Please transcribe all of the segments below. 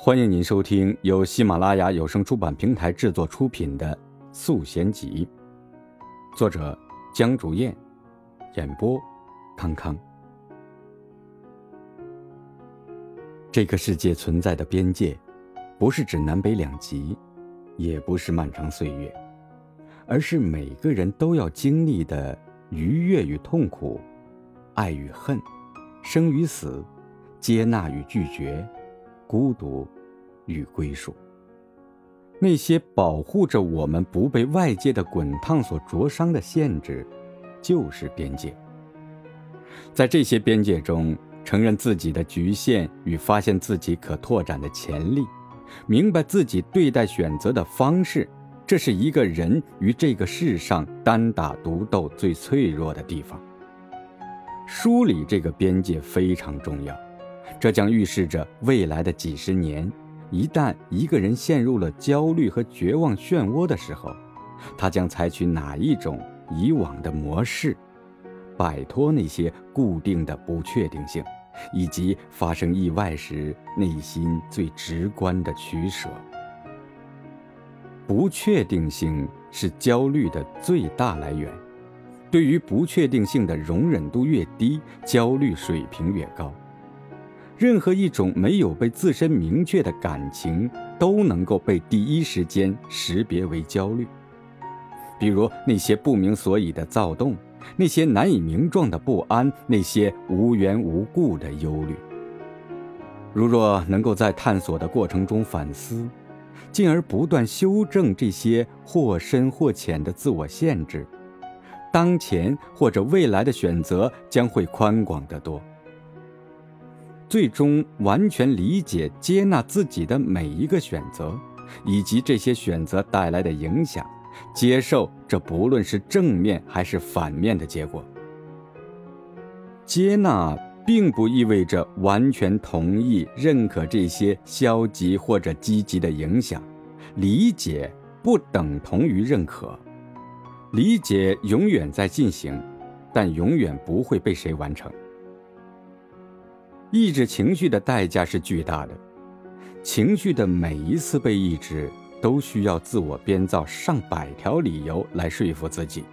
欢迎您收听由喜马拉雅有声出版平台制作出品的《素贤集》，作者江竹燕，演播康康。这个世界存在的边界，不是指南北两极，也不是漫长岁月，而是每个人都要经历的愉悦与痛苦，爱与恨，生与死，接纳与拒绝。孤独与归属，那些保护着我们不被外界的滚烫所灼伤的限制，就是边界。在这些边界中，承认自己的局限与发现自己可拓展的潜力，明白自己对待选择的方式，这是一个人于这个世上单打独斗最脆弱的地方。梳理这个边界非常重要。这将预示着未来的几十年，一旦一个人陷入了焦虑和绝望漩涡的时候，他将采取哪一种以往的模式，摆脱那些固定的不确定性，以及发生意外时内心最直观的取舍。不确定性是焦虑的最大来源，对于不确定性的容忍度越低，焦虑水平越高。任何一种没有被自身明确的感情，都能够被第一时间识别为焦虑。比如那些不明所以的躁动，那些难以名状的不安，那些无缘无故的忧虑。如若能够在探索的过程中反思，进而不断修正这些或深或浅的自我限制，当前或者未来的选择将会宽广得多。最终完全理解、接纳自己的每一个选择，以及这些选择带来的影响，接受这不论是正面还是反面的结果。接纳并不意味着完全同意、认可这些消极或者积极的影响，理解不等同于认可。理解永远在进行，但永远不会被谁完成。抑制情绪的代价是巨大的，情绪的每一次被抑制，都需要自我编造上百条理由来说服自己。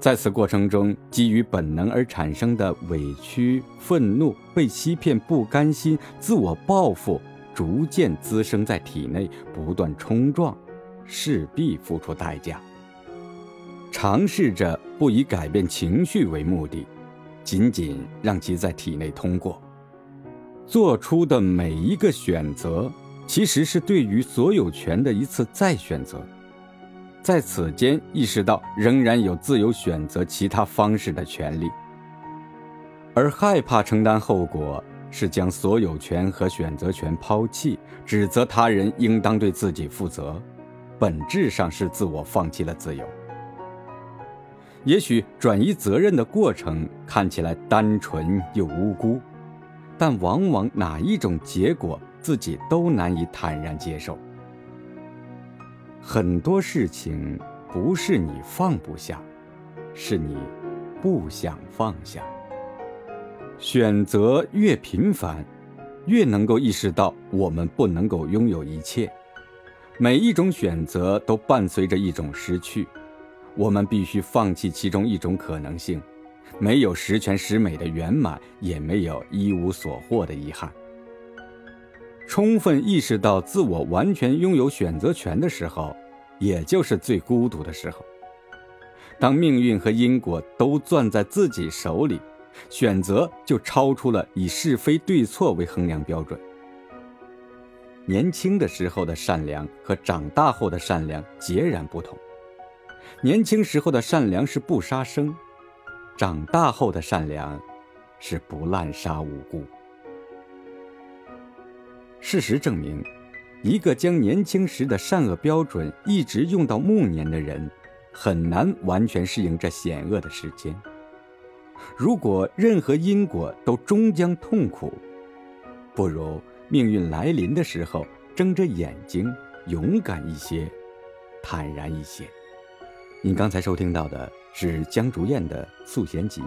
在此过程中，基于本能而产生的委屈、愤怒、被欺骗、不甘心、自我报复，逐渐滋生在体内，不断冲撞，势必付出代价。尝试着不以改变情绪为目的，仅仅让其在体内通过。做出的每一个选择，其实是对于所有权的一次再选择，在此间意识到仍然有自由选择其他方式的权利，而害怕承担后果，是将所有权和选择权抛弃，指责他人应当对自己负责，本质上是自我放弃了自由。也许转移责任的过程看起来单纯又无辜。但往往哪一种结果自己都难以坦然接受。很多事情不是你放不下，是你不想放下。选择越频繁，越能够意识到我们不能够拥有一切。每一种选择都伴随着一种失去，我们必须放弃其中一种可能性。没有十全十美的圆满，也没有一无所获的遗憾。充分意识到自我完全拥有选择权的时候，也就是最孤独的时候。当命运和因果都攥在自己手里，选择就超出了以是非对错为衡量标准。年轻的时候的善良和长大后的善良截然不同。年轻时候的善良是不杀生。长大后的善良，是不滥杀无辜。事实证明，一个将年轻时的善恶标准一直用到暮年的人，很难完全适应这险恶的时间。如果任何因果都终将痛苦，不如命运来临的时候睁着眼睛，勇敢一些，坦然一些。您刚才收听到的。是江竹燕的《素弦集》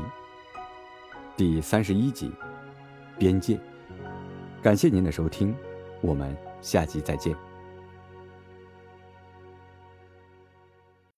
第三十一集《边界》，感谢您的收听，我们下集再见。